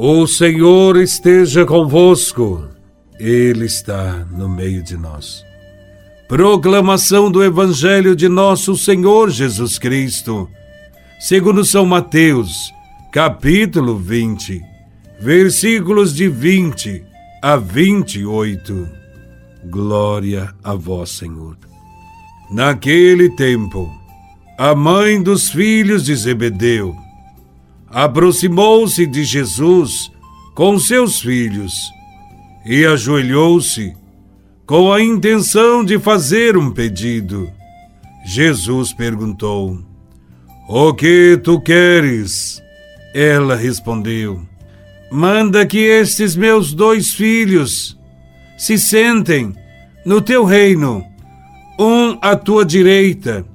O Senhor esteja convosco, Ele está no meio de nós. Proclamação do Evangelho de Nosso Senhor Jesus Cristo, segundo São Mateus, capítulo 20, versículos de 20 a 28. Glória a Vós, Senhor. Naquele tempo, a mãe dos filhos de Zebedeu, aproximou-se de Jesus com seus filhos e ajoelhou-se com a intenção de fazer um pedido. Jesus perguntou: O que tu queres? Ela respondeu: Manda que estes meus dois filhos se sentem no teu reino, um à tua direita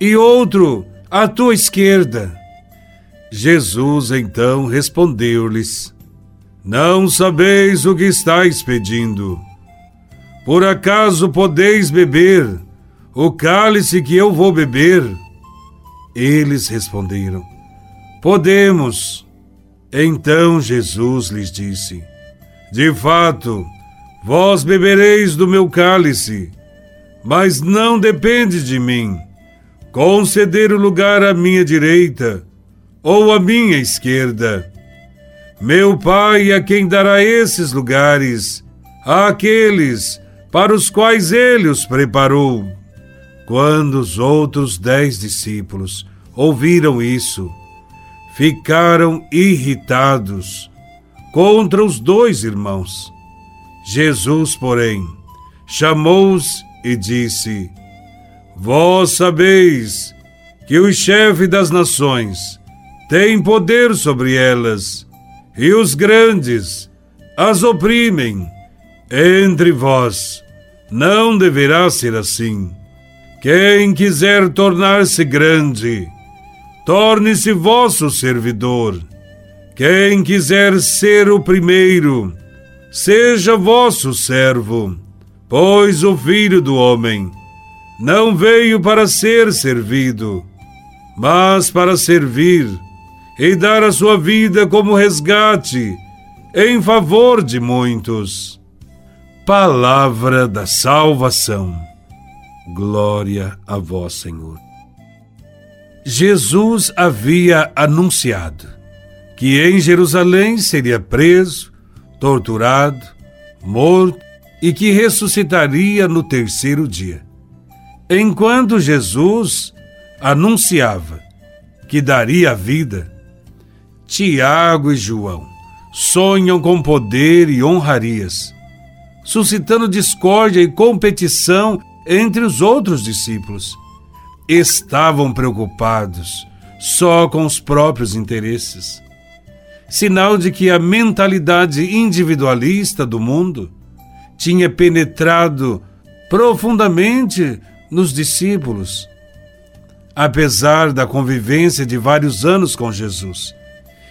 e outro à tua esquerda. Jesus então respondeu-lhes: Não sabeis o que estáis pedindo. Por acaso podeis beber o cálice que eu vou beber? Eles responderam: Podemos. Então Jesus lhes disse: De fato, vós bebereis do meu cálice, mas não depende de mim conceder o lugar à minha direita ou à minha esquerda. Meu Pai é quem dará esses lugares àqueles para os quais ele os preparou. Quando os outros dez discípulos ouviram isso, ficaram irritados contra os dois irmãos. Jesus, porém, chamou-os e disse: Vós sabeis que o chefe das nações tem poder sobre elas, e os grandes as oprimem. Entre vós não deverá ser assim. Quem quiser tornar-se grande, torne-se vosso servidor. Quem quiser ser o primeiro, seja vosso servo. Pois o Filho do Homem não veio para ser servido, mas para servir e dar a sua vida como resgate em favor de muitos. Palavra da salvação. Glória a vós, Senhor. Jesus havia anunciado que em Jerusalém seria preso, torturado, morto e que ressuscitaria no terceiro dia. Enquanto Jesus anunciava que daria a vida, Tiago e João sonham com poder e honrarias, suscitando discórdia e competição entre os outros discípulos. Estavam preocupados só com os próprios interesses. Sinal de que a mentalidade individualista do mundo tinha penetrado profundamente nos discípulos, apesar da convivência de vários anos com Jesus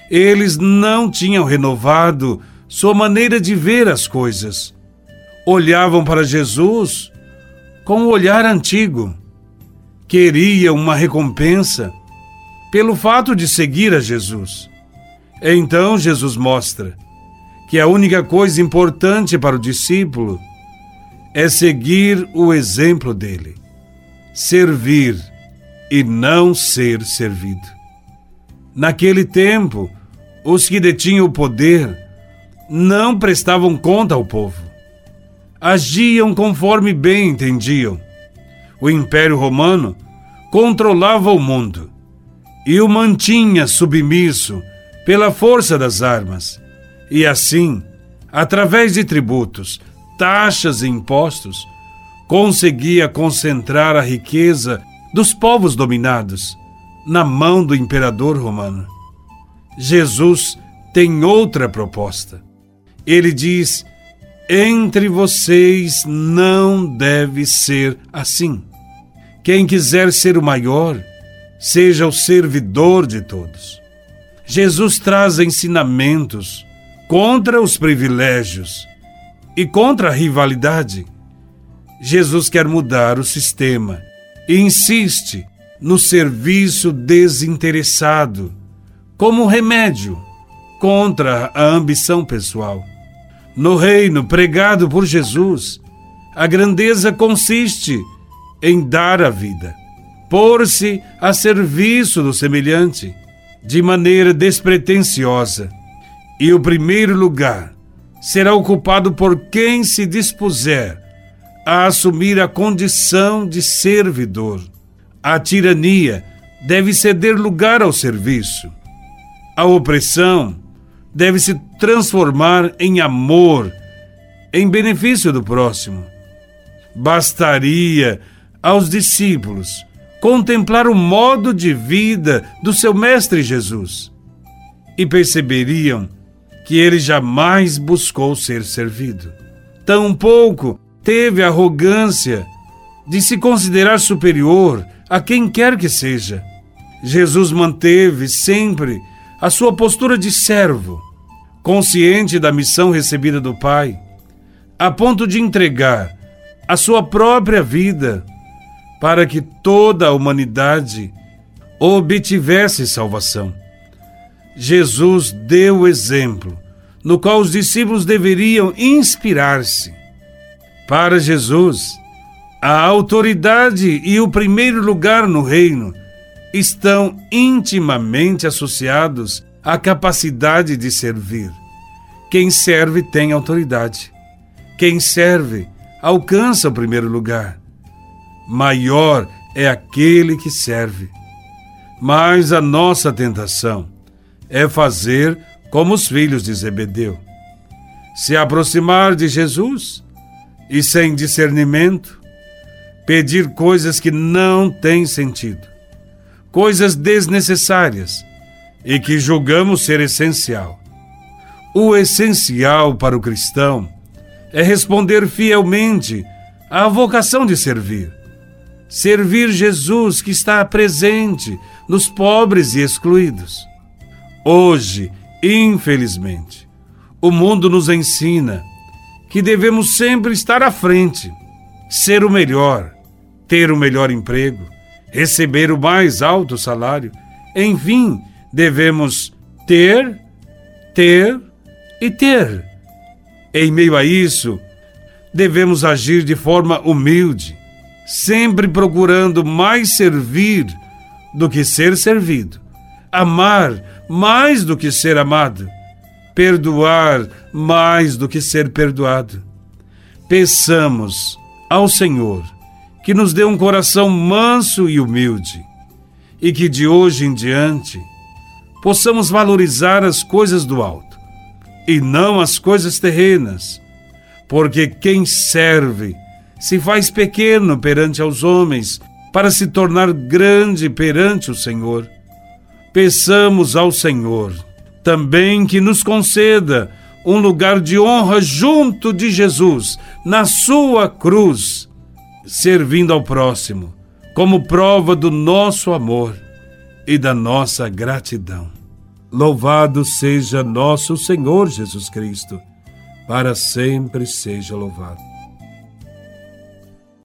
eles não tinham renovado sua maneira de ver as coisas. Olhavam para Jesus com o um olhar antigo. Queriam uma recompensa pelo fato de seguir a Jesus. Então Jesus mostra que a única coisa importante para o discípulo é seguir o exemplo dele, servir e não ser servido. Naquele tempo, os que detinham o poder não prestavam conta ao povo. Agiam conforme bem entendiam. O Império Romano controlava o mundo e o mantinha submisso pela força das armas. E assim, através de tributos, taxas e impostos, conseguia concentrar a riqueza dos povos dominados na mão do imperador romano. Jesus tem outra proposta. Ele diz: entre vocês não deve ser assim. Quem quiser ser o maior, seja o servidor de todos. Jesus traz ensinamentos contra os privilégios e contra a rivalidade. Jesus quer mudar o sistema e insiste no serviço desinteressado, como remédio contra a ambição pessoal. No reino pregado por Jesus, a grandeza consiste em dar a vida, pôr-se a serviço do semelhante, de maneira despretensiosa. E o primeiro lugar será ocupado por quem se dispuser a assumir a condição de servidor. A tirania deve ceder lugar ao serviço. A opressão deve se transformar em amor, em benefício do próximo. Bastaria aos discípulos contemplar o modo de vida do seu Mestre Jesus e perceberiam que ele jamais buscou ser servido. Tampouco teve arrogância de se considerar superior a quem quer que seja. Jesus manteve sempre a sua postura de servo, consciente da missão recebida do Pai, a ponto de entregar a sua própria vida para que toda a humanidade obtivesse salvação. Jesus deu o exemplo no qual os discípulos deveriam inspirar-se. Para Jesus, a autoridade e o primeiro lugar no reino estão intimamente associados à capacidade de servir. Quem serve tem autoridade. Quem serve alcança o primeiro lugar. Maior é aquele que serve. Mas a nossa tentação é fazer como os filhos de Zebedeu. Se aproximar de Jesus e sem discernimento, pedir coisas que não têm sentido, coisas desnecessárias e que julgamos ser essencial. O essencial para o cristão é responder fielmente à vocação de servir. Servir Jesus que está presente nos pobres e excluídos. Hoje, infelizmente, o mundo nos ensina que devemos sempre estar à frente, ser o melhor, ter o melhor emprego, receber o mais alto salário. Enfim, devemos ter, ter e ter. Em meio a isso, devemos agir de forma humilde, sempre procurando mais servir do que ser servido, amar mais do que ser amado, perdoar mais do que ser perdoado. Peçamos ao Senhor que nos dê um coração manso e humilde e que de hoje em diante possamos valorizar as coisas do alto e não as coisas terrenas, porque quem serve se faz pequeno perante aos homens para se tornar grande perante o Senhor. Peçamos ao Senhor também que nos conceda um lugar de honra junto de Jesus, na sua cruz, servindo ao próximo, como prova do nosso amor e da nossa gratidão. Louvado seja nosso Senhor Jesus Cristo, para sempre seja louvado.